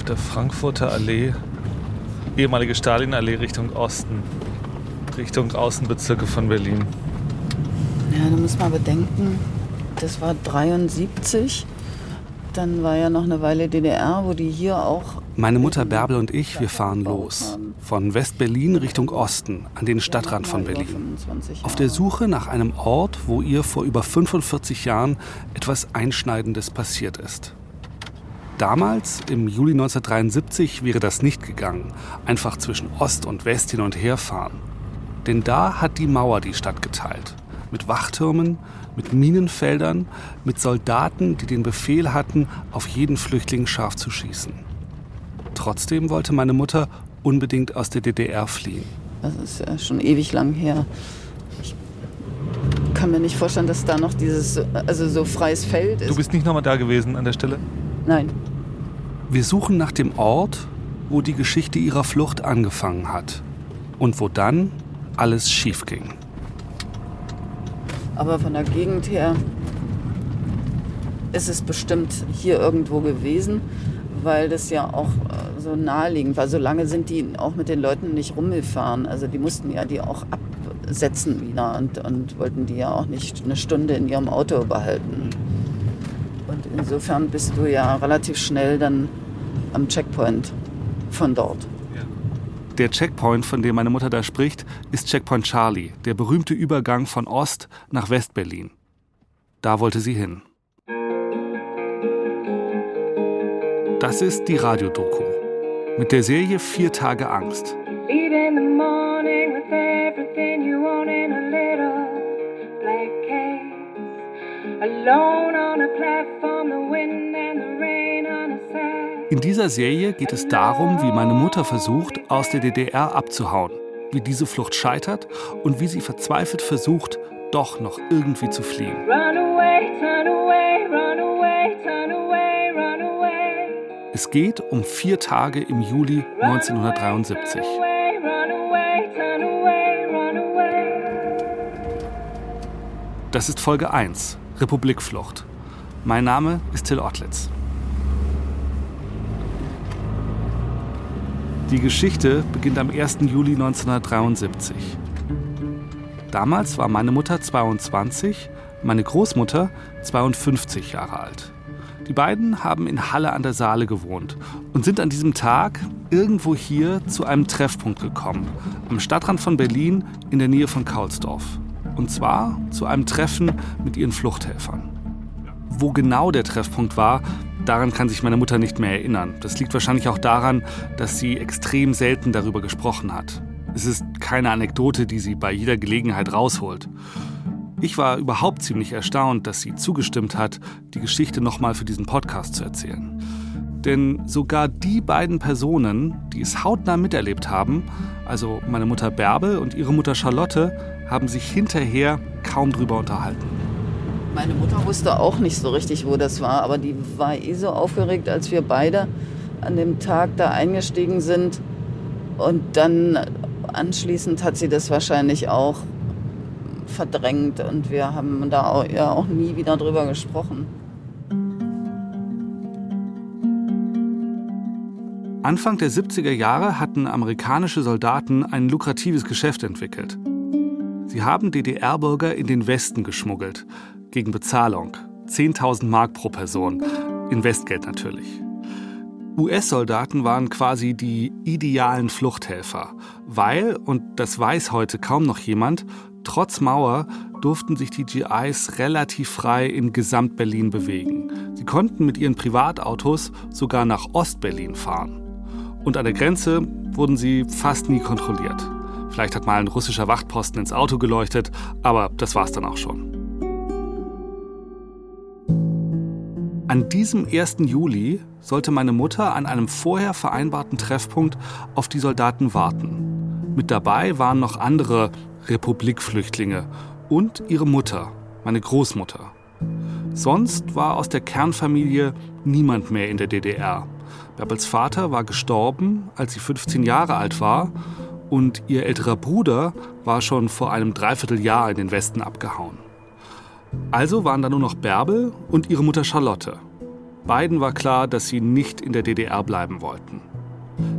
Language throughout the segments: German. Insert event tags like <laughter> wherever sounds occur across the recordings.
auf der Frankfurter Allee, ehemalige Stalinallee Richtung Osten, Richtung Außenbezirke von Berlin. Ja, da muss man bedenken, das war 73. Dann war ja noch eine Weile DDR, wo die hier auch. Meine Mutter Bärbel und ich, wir fahren los. Von West-Berlin Richtung Osten, an den Stadtrand von Berlin. Auf der Suche nach einem Ort, wo ihr vor über 45 Jahren etwas Einschneidendes passiert ist. Damals, im Juli 1973, wäre das nicht gegangen. Einfach zwischen Ost und West hin und her fahren. Denn da hat die Mauer die Stadt geteilt. Mit Wachtürmen, mit Minenfeldern, mit Soldaten, die den Befehl hatten, auf jeden Flüchtling scharf zu schießen. Trotzdem wollte meine Mutter unbedingt aus der DDR fliehen. Das ist ja schon ewig lang her. Ich kann mir nicht vorstellen, dass da noch dieses, also so freies Feld ist. Du bist nicht nochmal da gewesen an der Stelle? Nein. Wir suchen nach dem Ort, wo die Geschichte ihrer Flucht angefangen hat und wo dann alles schief ging. Aber von der Gegend her ist es bestimmt hier irgendwo gewesen, weil das ja auch äh, so naheliegend war. So lange sind die auch mit den Leuten nicht rumgefahren. Also die mussten ja die auch absetzen wieder und, und wollten die ja auch nicht eine Stunde in ihrem Auto behalten. Und insofern bist du ja relativ schnell dann am Checkpoint von dort. Der Checkpoint, von dem meine Mutter da spricht, ist Checkpoint Charlie, der berühmte Übergang von Ost nach West-Berlin. Da wollte sie hin. Das ist die Radiodoku mit der Serie Vier Tage Angst. In dieser Serie geht es darum, wie meine Mutter versucht, aus der DDR abzuhauen, wie diese Flucht scheitert und wie sie verzweifelt versucht, doch noch irgendwie zu fliehen. Es geht um vier Tage im Juli 1973. Das ist Folge 1, Republikflucht. Mein Name ist Till Ottlitz. Die Geschichte beginnt am 1. Juli 1973. Damals war meine Mutter 22, meine Großmutter 52 Jahre alt. Die beiden haben in Halle an der Saale gewohnt und sind an diesem Tag irgendwo hier zu einem Treffpunkt gekommen, am Stadtrand von Berlin in der Nähe von Kaulsdorf. Und zwar zu einem Treffen mit ihren Fluchthelfern. Wo genau der Treffpunkt war, Daran kann sich meine Mutter nicht mehr erinnern. Das liegt wahrscheinlich auch daran, dass sie extrem selten darüber gesprochen hat. Es ist keine Anekdote, die sie bei jeder Gelegenheit rausholt. Ich war überhaupt ziemlich erstaunt, dass sie zugestimmt hat, die Geschichte nochmal für diesen Podcast zu erzählen. Denn sogar die beiden Personen, die es hautnah miterlebt haben, also meine Mutter Bärbel und ihre Mutter Charlotte, haben sich hinterher kaum drüber unterhalten. Meine Mutter wusste auch nicht so richtig, wo das war, aber die war eh so aufgeregt, als wir beide an dem Tag da eingestiegen sind. Und dann anschließend hat sie das wahrscheinlich auch verdrängt und wir haben da auch, ja auch nie wieder drüber gesprochen. Anfang der 70er Jahre hatten amerikanische Soldaten ein lukratives Geschäft entwickelt. Sie haben DDR-Bürger in den Westen geschmuggelt, gegen Bezahlung. 10.000 Mark pro Person. In Westgeld natürlich. US-Soldaten waren quasi die idealen Fluchthelfer, weil, und das weiß heute kaum noch jemand, trotz Mauer durften sich die GIs relativ frei in Gesamt-Berlin bewegen. Sie konnten mit ihren Privatautos sogar nach Ost-Berlin fahren. Und an der Grenze wurden sie fast nie kontrolliert. Vielleicht hat mal ein russischer Wachtposten ins Auto geleuchtet, aber das war's dann auch schon. An diesem 1. Juli sollte meine Mutter an einem vorher vereinbarten Treffpunkt auf die Soldaten warten. Mit dabei waren noch andere Republikflüchtlinge und ihre Mutter, meine Großmutter. Sonst war aus der Kernfamilie niemand mehr in der DDR. Bärbels Vater war gestorben, als sie 15 Jahre alt war, und ihr älterer Bruder war schon vor einem Dreivierteljahr in den Westen abgehauen. Also waren da nur noch Bärbel und ihre Mutter Charlotte. Beiden war klar, dass sie nicht in der DDR bleiben wollten.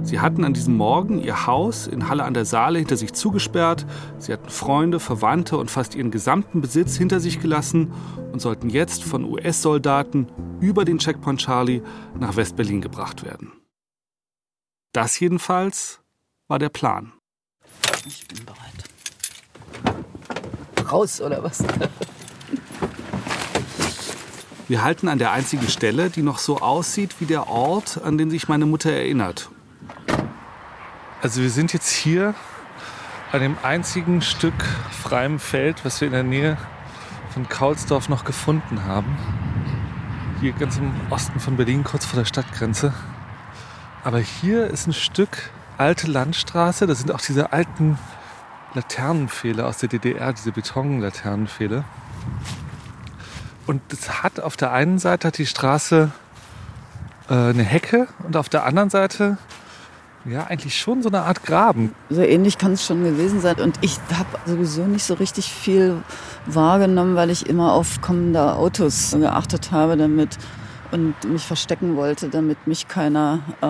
Sie hatten an diesem Morgen ihr Haus in Halle an der Saale hinter sich zugesperrt. Sie hatten Freunde, Verwandte und fast ihren gesamten Besitz hinter sich gelassen und sollten jetzt von US-Soldaten über den Checkpoint Charlie nach West-Berlin gebracht werden. Das jedenfalls war der Plan. Ich bin bereit. Raus oder was? Wir halten an der einzigen Stelle, die noch so aussieht wie der Ort, an den sich meine Mutter erinnert. Also wir sind jetzt hier an dem einzigen Stück freiem Feld, was wir in der Nähe von Kaulsdorf noch gefunden haben. Hier ganz im Osten von Berlin, kurz vor der Stadtgrenze. Aber hier ist ein Stück alte Landstraße. Da sind auch diese alten Laternenpfähle aus der DDR, diese Betonlaternenpfähle. Und es hat auf der einen Seite hat die Straße äh, eine Hecke und auf der anderen Seite ja eigentlich schon so eine Art Graben. So ähnlich kann es schon gewesen sein. Und ich habe sowieso nicht so richtig viel wahrgenommen, weil ich immer auf kommende Autos geachtet habe damit und mich verstecken wollte, damit mich keiner äh,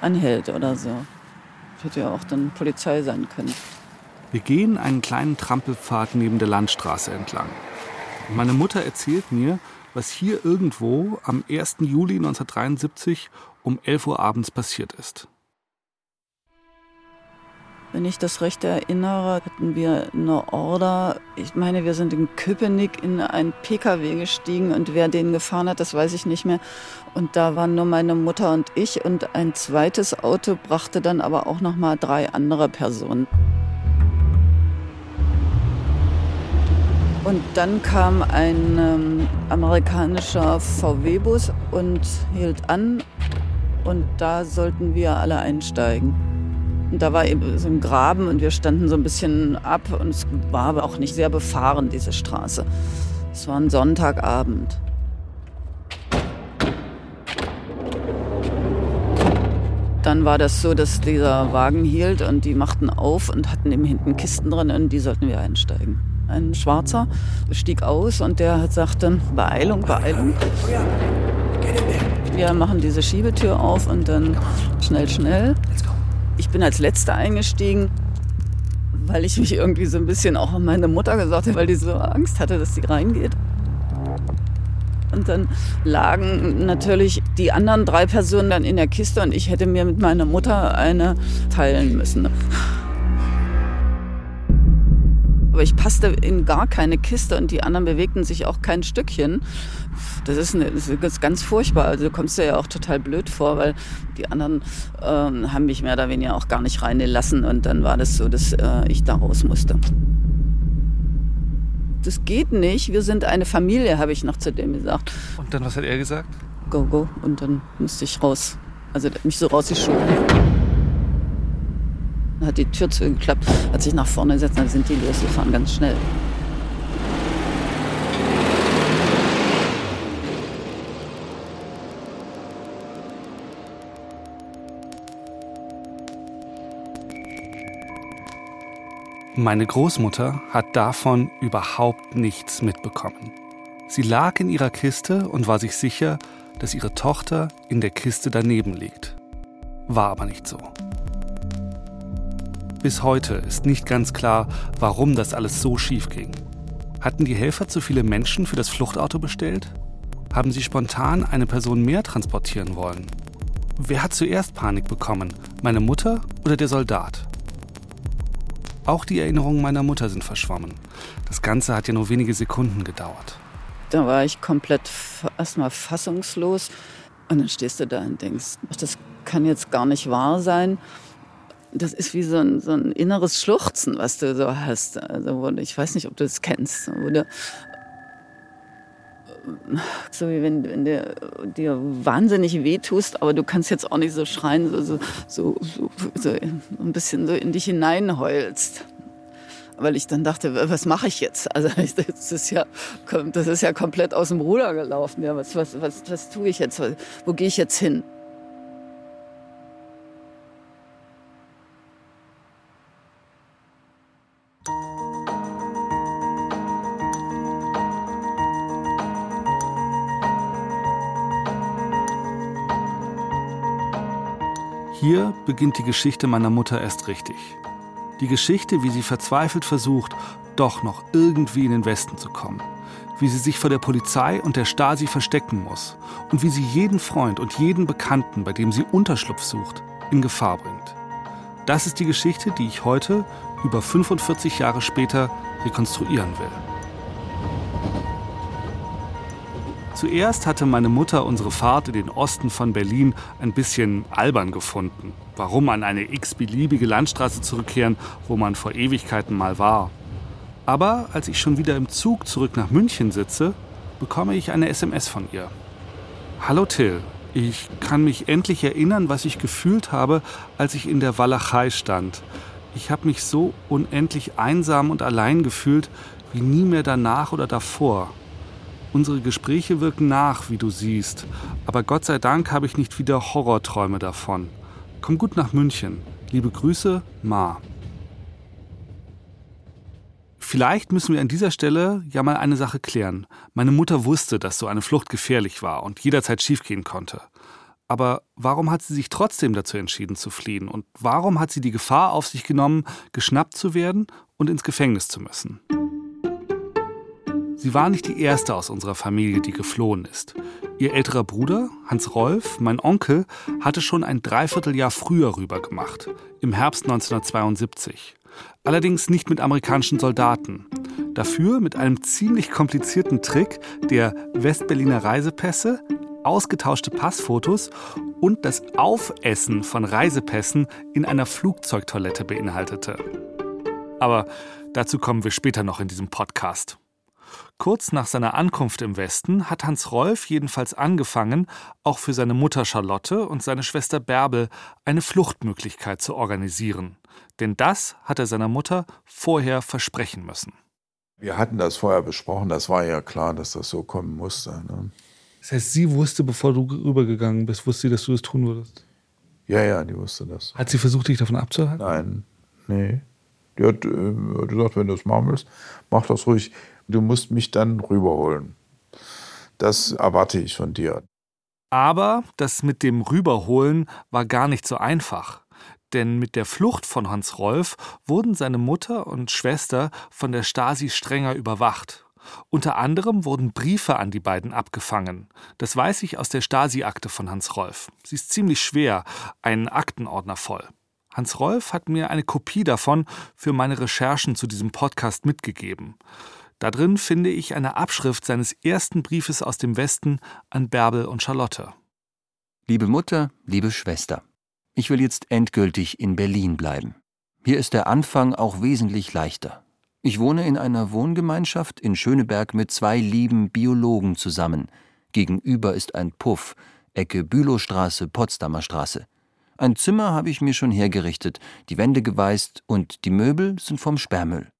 anhält oder so. Hätte ja auch dann Polizei sein können. Wir gehen einen kleinen Trampelpfad neben der Landstraße entlang. Meine Mutter erzählt mir, was hier irgendwo am 1. Juli 1973 um 11 Uhr abends passiert ist. Wenn ich das recht erinnere, hatten wir eine Order. Ich meine, wir sind in Köpenick in einen Pkw gestiegen und wer den gefahren hat, das weiß ich nicht mehr. Und da waren nur meine Mutter und ich und ein zweites Auto brachte dann aber auch noch mal drei andere Personen. Und dann kam ein ähm, amerikanischer VW-Bus und hielt an und da sollten wir alle einsteigen. Und da war eben so ein Graben und wir standen so ein bisschen ab und es war aber auch nicht sehr befahren, diese Straße. Es war ein Sonntagabend. Dann war das so, dass dieser Wagen hielt und die machten auf und hatten eben hinten Kisten drin und die sollten wir einsteigen. Ein Schwarzer stieg aus und der sagte, Beeilung, Beeilung. Wir machen diese Schiebetür auf und dann schnell, schnell. Ich bin als Letzter eingestiegen, weil ich mich irgendwie so ein bisschen auch an meine Mutter gesagt habe, weil die so Angst hatte, dass sie reingeht. Und dann lagen natürlich die anderen drei Personen dann in der Kiste und ich hätte mir mit meiner Mutter eine teilen müssen. Aber ich passte in gar keine Kiste und die anderen bewegten sich auch kein Stückchen. Das ist, eine, das ist ganz furchtbar. Also du kommst dir ja auch total blöd vor, weil die anderen ähm, haben mich mehr oder weniger auch gar nicht reingelassen. Und dann war das so, dass äh, ich da raus musste. Das geht nicht. Wir sind eine Familie, habe ich noch zu dem gesagt. Und dann, was hat er gesagt? Go, go. Und dann musste ich raus. Also mich so rausgeschoben hat die Tür zugeklappt, hat sich nach vorne gesetzt, dann sind die losgefahren, ganz schnell. Meine Großmutter hat davon überhaupt nichts mitbekommen. Sie lag in ihrer Kiste und war sich sicher, dass ihre Tochter in der Kiste daneben liegt. War aber nicht so. Bis heute ist nicht ganz klar, warum das alles so schief ging. Hatten die Helfer zu viele Menschen für das Fluchtauto bestellt? Haben sie spontan eine Person mehr transportieren wollen? Wer hat zuerst Panik bekommen? Meine Mutter oder der Soldat? Auch die Erinnerungen meiner Mutter sind verschwommen. Das Ganze hat ja nur wenige Sekunden gedauert. Da war ich komplett erstmal fassungslos. Und dann stehst du da und denkst, das kann jetzt gar nicht wahr sein das ist wie so ein, so ein inneres Schluchzen, was du so hast. Also, ich weiß nicht, ob du das kennst. Oder so wie wenn, wenn du dir wahnsinnig wehtust, aber du kannst jetzt auch nicht so schreien, so, so, so, so, so ein bisschen so in dich hineinheulst. Weil ich dann dachte, was mache ich jetzt? Also <laughs> das ist ja, das ist ja komplett aus dem Ruder gelaufen. Ja, was, was, was, was tue ich jetzt? Wo gehe ich jetzt hin? Hier beginnt die Geschichte meiner Mutter erst richtig. Die Geschichte, wie sie verzweifelt versucht, doch noch irgendwie in den Westen zu kommen. Wie sie sich vor der Polizei und der Stasi verstecken muss. Und wie sie jeden Freund und jeden Bekannten, bei dem sie Unterschlupf sucht, in Gefahr bringt. Das ist die Geschichte, die ich heute, über 45 Jahre später, rekonstruieren will. Zuerst hatte meine Mutter unsere Fahrt in den Osten von Berlin ein bisschen albern gefunden. Warum an eine x-beliebige Landstraße zurückkehren, wo man vor Ewigkeiten mal war? Aber als ich schon wieder im Zug zurück nach München sitze, bekomme ich eine SMS von ihr. Hallo Till, ich kann mich endlich erinnern, was ich gefühlt habe, als ich in der Walachei stand. Ich habe mich so unendlich einsam und allein gefühlt wie nie mehr danach oder davor. Unsere Gespräche wirken nach, wie du siehst, aber Gott sei Dank habe ich nicht wieder Horrorträume davon. Komm gut nach München. Liebe Grüße, Ma. Vielleicht müssen wir an dieser Stelle ja mal eine Sache klären. Meine Mutter wusste, dass so eine Flucht gefährlich war und jederzeit schiefgehen konnte. Aber warum hat sie sich trotzdem dazu entschieden zu fliehen? Und warum hat sie die Gefahr auf sich genommen, geschnappt zu werden und ins Gefängnis zu müssen? Sie war nicht die erste aus unserer Familie, die geflohen ist. Ihr älterer Bruder, Hans Rolf, mein Onkel, hatte schon ein Dreivierteljahr früher rübergemacht, im Herbst 1972. Allerdings nicht mit amerikanischen Soldaten. Dafür mit einem ziemlich komplizierten Trick der Westberliner Reisepässe, ausgetauschte Passfotos und das Aufessen von Reisepässen in einer Flugzeugtoilette beinhaltete. Aber dazu kommen wir später noch in diesem Podcast. Kurz nach seiner Ankunft im Westen hat Hans Rolf jedenfalls angefangen, auch für seine Mutter Charlotte und seine Schwester Bärbel eine Fluchtmöglichkeit zu organisieren. Denn das hat er seiner Mutter vorher versprechen müssen. Wir hatten das vorher besprochen, das war ja klar, dass das so kommen musste. Ne? Das heißt, sie wusste, bevor du rübergegangen bist, wusste sie, dass du das tun würdest? Ja, ja, die wusste das. Hat sie versucht, dich davon abzuhalten? Nein, nee. Die hat äh, gesagt, wenn du es machen willst, mach das ruhig du musst mich dann rüberholen. Das erwarte ich von dir. Aber das mit dem Rüberholen war gar nicht so einfach. Denn mit der Flucht von Hans Rolf wurden seine Mutter und Schwester von der Stasi strenger überwacht. Unter anderem wurden Briefe an die beiden abgefangen. Das weiß ich aus der Stasi-Akte von Hans Rolf. Sie ist ziemlich schwer, einen Aktenordner voll. Hans Rolf hat mir eine Kopie davon für meine Recherchen zu diesem Podcast mitgegeben. Darin finde ich eine Abschrift seines ersten Briefes aus dem Westen an Bärbel und Charlotte. Liebe Mutter, liebe Schwester, ich will jetzt endgültig in Berlin bleiben. Hier ist der Anfang auch wesentlich leichter. Ich wohne in einer Wohngemeinschaft in Schöneberg mit zwei lieben Biologen zusammen. Gegenüber ist ein Puff, Ecke Bülowstraße, Potsdamer Straße. Ein Zimmer habe ich mir schon hergerichtet, die Wände geweißt und die Möbel sind vom Sperrmüll.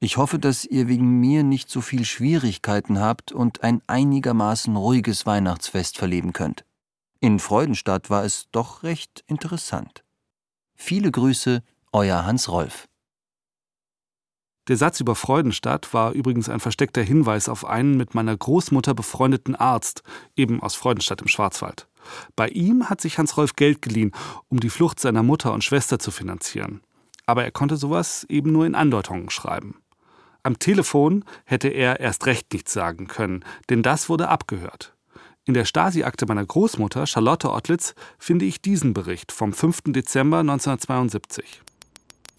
Ich hoffe, dass ihr wegen mir nicht so viel Schwierigkeiten habt und ein einigermaßen ruhiges Weihnachtsfest verleben könnt. In Freudenstadt war es doch recht interessant. Viele Grüße, euer Hans Rolf. Der Satz über Freudenstadt war übrigens ein versteckter Hinweis auf einen mit meiner Großmutter befreundeten Arzt, eben aus Freudenstadt im Schwarzwald. Bei ihm hat sich Hans Rolf Geld geliehen, um die Flucht seiner Mutter und Schwester zu finanzieren. Aber er konnte sowas eben nur in Andeutungen schreiben. Am Telefon hätte er erst recht nichts sagen können, denn das wurde abgehört. In der Stasi-Akte meiner Großmutter, Charlotte Ottlitz, finde ich diesen Bericht vom 5. Dezember 1972.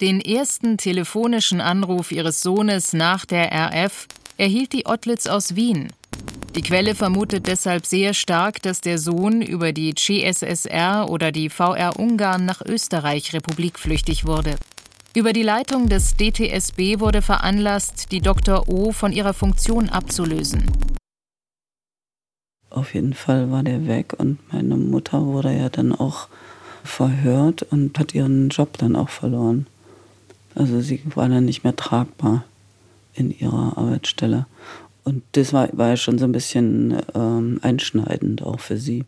Den ersten telefonischen Anruf ihres Sohnes nach der RF erhielt die Ottlitz aus Wien. Die Quelle vermutet deshalb sehr stark, dass der Sohn über die CSSR oder die VR Ungarn nach Österreich republikflüchtig wurde. Über die Leitung des DTSB wurde veranlasst, die Dr. O von ihrer Funktion abzulösen. Auf jeden Fall war der weg und meine Mutter wurde ja dann auch verhört und hat ihren Job dann auch verloren. Also sie war dann nicht mehr tragbar in ihrer Arbeitsstelle. Und das war, war ja schon so ein bisschen ähm, einschneidend auch für sie.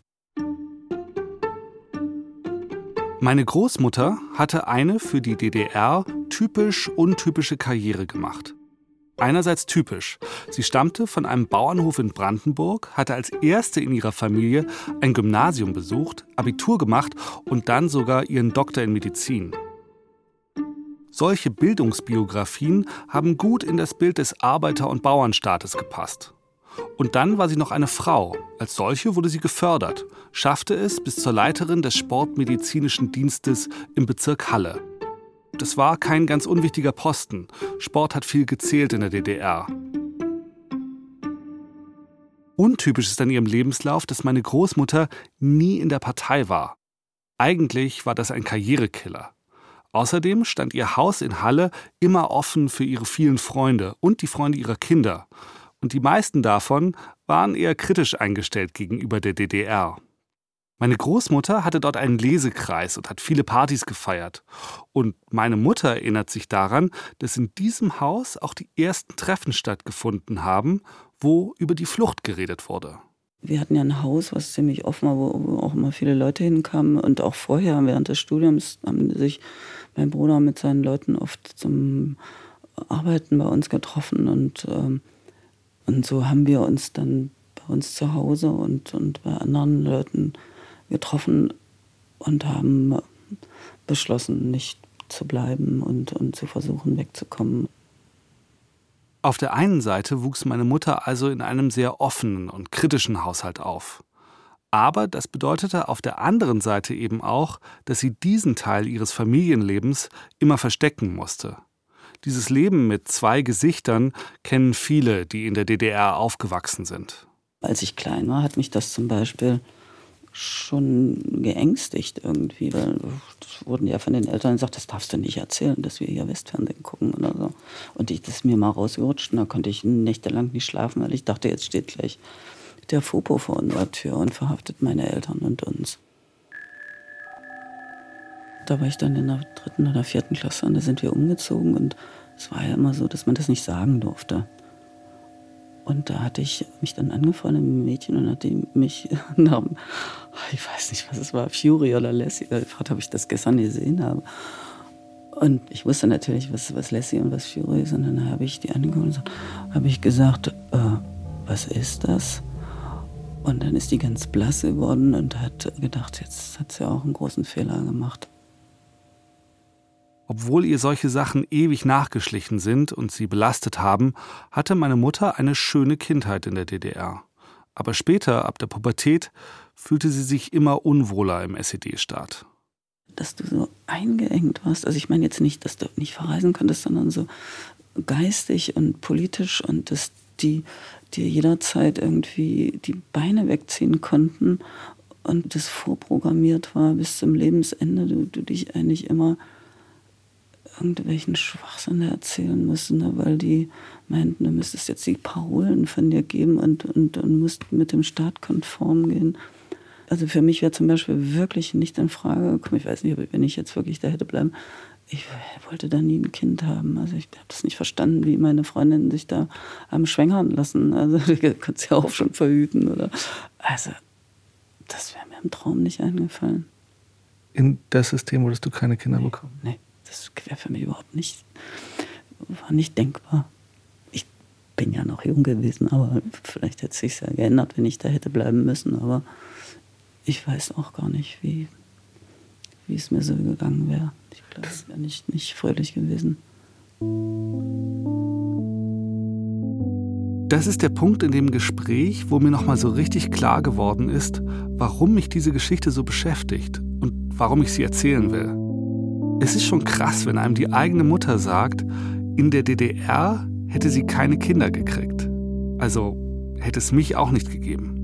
Meine Großmutter hatte eine für die DDR typisch untypische Karriere gemacht. Einerseits typisch. Sie stammte von einem Bauernhof in Brandenburg, hatte als erste in ihrer Familie ein Gymnasium besucht, Abitur gemacht und dann sogar ihren Doktor in Medizin. Solche Bildungsbiografien haben gut in das Bild des Arbeiter- und Bauernstaates gepasst. Und dann war sie noch eine Frau. Als solche wurde sie gefördert, schaffte es bis zur Leiterin des Sportmedizinischen Dienstes im Bezirk Halle. Das war kein ganz unwichtiger Posten. Sport hat viel gezählt in der DDR. Untypisch ist an ihrem Lebenslauf, dass meine Großmutter nie in der Partei war. Eigentlich war das ein Karrierekiller. Außerdem stand ihr Haus in Halle immer offen für ihre vielen Freunde und die Freunde ihrer Kinder. Und die meisten davon waren eher kritisch eingestellt gegenüber der DDR. Meine Großmutter hatte dort einen Lesekreis und hat viele Partys gefeiert. Und meine Mutter erinnert sich daran, dass in diesem Haus auch die ersten Treffen stattgefunden haben, wo über die Flucht geredet wurde. Wir hatten ja ein Haus, was ziemlich offen war, wo auch immer viele Leute hinkamen. Und auch vorher, während des Studiums, haben sich mein Bruder mit seinen Leuten oft zum Arbeiten bei uns getroffen. Und, ähm, und so haben wir uns dann bei uns zu Hause und, und bei anderen Leuten getroffen und haben beschlossen, nicht zu bleiben und, und zu versuchen, wegzukommen. Auf der einen Seite wuchs meine Mutter also in einem sehr offenen und kritischen Haushalt auf. Aber das bedeutete auf der anderen Seite eben auch, dass sie diesen Teil ihres Familienlebens immer verstecken musste. Dieses Leben mit zwei Gesichtern kennen viele, die in der DDR aufgewachsen sind. Als ich klein war, hat mich das zum Beispiel schon geängstigt irgendwie, weil das wurden ja von den Eltern gesagt, das darfst du nicht erzählen, dass wir hier Westfernsehen gucken oder so. Und ich, das ist mir mal rausgerutscht und da konnte ich nächtelang nicht schlafen, weil ich dachte, jetzt steht gleich der Fopo vor unserer Tür und verhaftet meine Eltern und uns. Da war ich dann in der dritten oder vierten Klasse und da sind wir umgezogen und es war ja immer so, dass man das nicht sagen durfte. Und da hatte ich mich dann angefreundet mit einem Mädchen und hatte mich <laughs> nach, ich weiß nicht, was es war, Fury oder Lassie, gefragt, ob ich das gestern gesehen habe. Und ich wusste natürlich, was, was Lassie und was Fury ist. Und dann habe ich die angeguckt und habe ich gesagt, äh, was ist das? Und dann ist die ganz blass geworden und hat gedacht, jetzt hat sie auch einen großen Fehler gemacht. Obwohl ihr solche Sachen ewig nachgeschlichen sind und sie belastet haben, hatte meine Mutter eine schöne Kindheit in der DDR. Aber später, ab der Pubertät, fühlte sie sich immer unwohler im SED-Staat. Dass du so eingeengt warst, also ich meine jetzt nicht, dass du nicht verreisen konntest, sondern so geistig und politisch und dass die dir jederzeit irgendwie die Beine wegziehen konnten und das vorprogrammiert war bis zum Lebensende, du, du dich eigentlich immer irgendwelchen Schwachsinn erzählen müssen, ne, weil die meinten, du müsstest jetzt die Parolen von dir geben und, und, und musst mit dem Staat konform gehen. Also für mich wäre zum Beispiel wirklich nicht in Frage gekommen, ich weiß nicht, wenn ich jetzt wirklich da hätte bleiben, ich wollte da nie ein Kind haben. Also ich habe das nicht verstanden, wie meine Freundinnen sich da haben schwängern lassen. Also <laughs> du kannst ja auch schon verhüten oder. Also das wäre mir im Traum nicht eingefallen. In das System würdest du keine Kinder nee, bekommen? Nee das wäre für mich überhaupt nicht, war nicht denkbar. Ich bin ja noch jung gewesen, aber vielleicht hätte sich ja geändert, wenn ich da hätte bleiben müssen. Aber ich weiß auch gar nicht, wie, wie es mir so gegangen wäre. Ich glaube, es wäre nicht, nicht fröhlich gewesen. Das ist der Punkt in dem Gespräch, wo mir nochmal so richtig klar geworden ist, warum mich diese Geschichte so beschäftigt und warum ich sie erzählen will. Es ist schon krass, wenn einem die eigene Mutter sagt, in der DDR hätte sie keine Kinder gekriegt. Also hätte es mich auch nicht gegeben.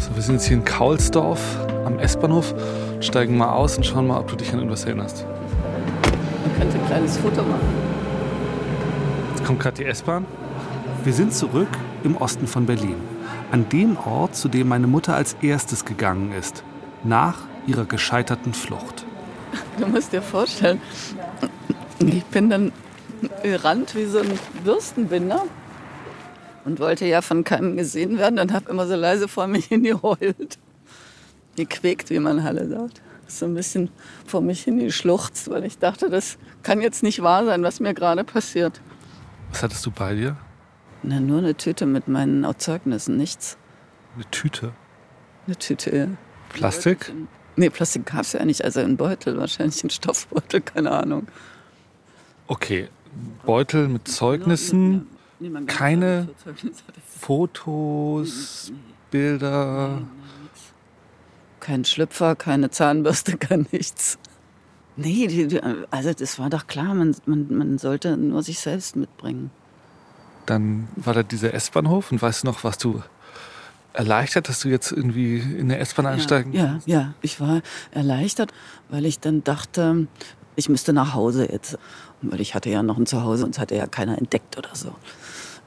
So, wir sind jetzt hier in Kaulsdorf am S-Bahnhof, steigen mal aus und schauen mal, ob du dich an irgendwas erinnerst. Man könnte ein kleines Foto machen kommt gerade die S-Bahn. Wir sind zurück im Osten von Berlin. An dem Ort, zu dem meine Mutter als erstes gegangen ist. Nach ihrer gescheiterten Flucht. Du musst dir vorstellen, ich bin dann gerannt wie so ein Bürstenbinder. und wollte ja von keinem gesehen werden und habe immer so leise vor mich <laughs> hingeheult. Gequäkt, wie man Halle sagt. So ein bisschen vor mich hingeschluchzt, weil ich dachte, das kann jetzt nicht wahr sein, was mir gerade passiert. Was hattest du bei dir? Na, nur eine Tüte mit meinen Zeugnissen, nichts. Eine Tüte? Eine Tüte, ja. Plastik? Nee, Plastik gab es ja nicht. Also ein Beutel, wahrscheinlich ein Stoffbeutel, keine Ahnung. Okay, Beutel mit Zeugnissen, keine Fotos, Bilder. Kein Schlüpfer, keine Zahnbürste, <laughs> gar nichts. Nee, also das war doch klar, man, man, man sollte nur sich selbst mitbringen. Dann war da dieser S-Bahnhof und weißt du noch, was du erleichtert, dass du jetzt irgendwie in der S-Bahn einsteigen Ja, ja, ja, ich war erleichtert, weil ich dann dachte, ich müsste nach Hause jetzt. Weil ich hatte ja noch ein Zuhause und es hatte ja keiner entdeckt oder so.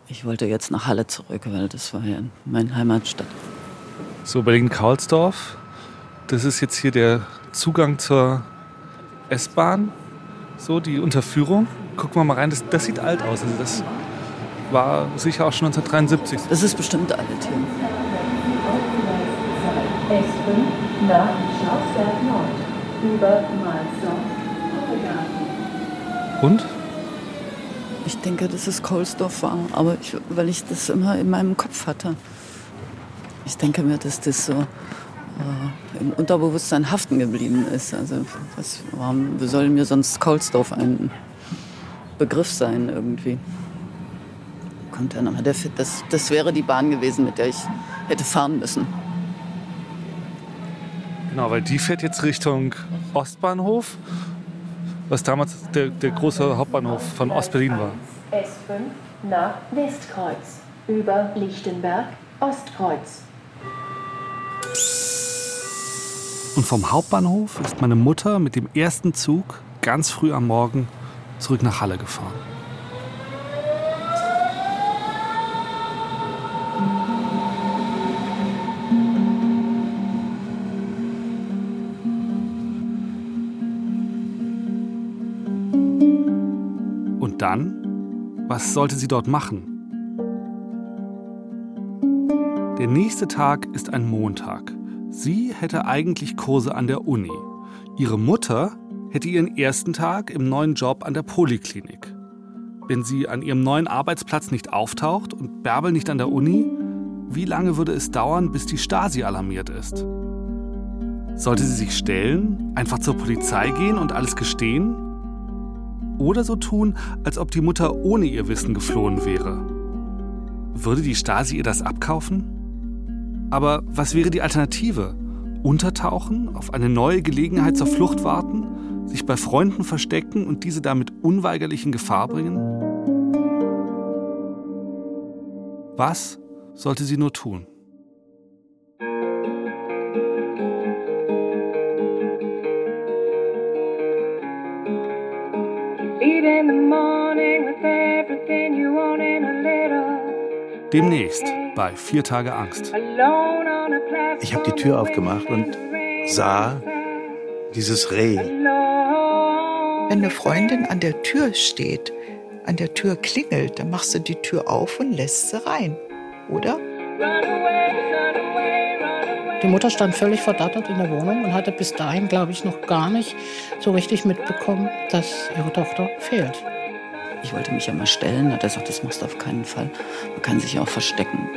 Ich wollte jetzt nach Halle zurück, weil das war ja meine Heimatstadt. So, Berlin-Kaulsdorf. Das ist jetzt hier der Zugang zur S-Bahn. So, die Unterführung. Gucken wir mal rein. Das, das sieht alt aus. Also das war sicher auch schon 1973. Das ist bestimmt alt hier. S5 nach Schlossberg Nord über Malsdorf, Und? Ich denke, dass es Kohlsdorf war, aber ich, weil ich das immer in meinem Kopf hatte. Ich denke mir, dass das so im Unterbewusstsein haften geblieben ist. Also was, warum soll mir sonst Kohlsdorf ein Begriff sein irgendwie? Kommt ja nochmal. Das, das wäre die Bahn gewesen, mit der ich hätte fahren müssen. Genau, weil die fährt jetzt Richtung Ostbahnhof, was damals der, der große Hauptbahnhof von Ostberlin war. S5 nach Westkreuz über Lichtenberg, Ostkreuz. Und vom Hauptbahnhof ist meine Mutter mit dem ersten Zug ganz früh am Morgen zurück nach Halle gefahren. Und dann? Was sollte sie dort machen? Der nächste Tag ist ein Montag. Sie hätte eigentlich Kurse an der Uni. Ihre Mutter hätte ihren ersten Tag im neuen Job an der Poliklinik. Wenn sie an ihrem neuen Arbeitsplatz nicht auftaucht und Bärbel nicht an der Uni, wie lange würde es dauern, bis die Stasi alarmiert ist? Sollte sie sich stellen, einfach zur Polizei gehen und alles gestehen? Oder so tun, als ob die Mutter ohne ihr Wissen geflohen wäre? Würde die Stasi ihr das abkaufen? Aber was wäre die Alternative? Untertauchen, auf eine neue Gelegenheit zur Flucht warten, sich bei Freunden verstecken und diese damit unweigerlich in Gefahr bringen? Was sollte sie nur tun? Demnächst bei Vier Tage Angst. Ich habe die Tür aufgemacht und sah dieses Reh. Wenn eine Freundin an der Tür steht, an der Tür klingelt, dann machst du die Tür auf und lässt sie rein, oder? Die Mutter stand völlig verdattert in der Wohnung und hatte bis dahin, glaube ich, noch gar nicht so richtig mitbekommen, dass ihre Tochter fehlt. Ich wollte mich ja mal stellen, hat er gesagt, das machst du auf keinen Fall. Man kann sich ja auch verstecken.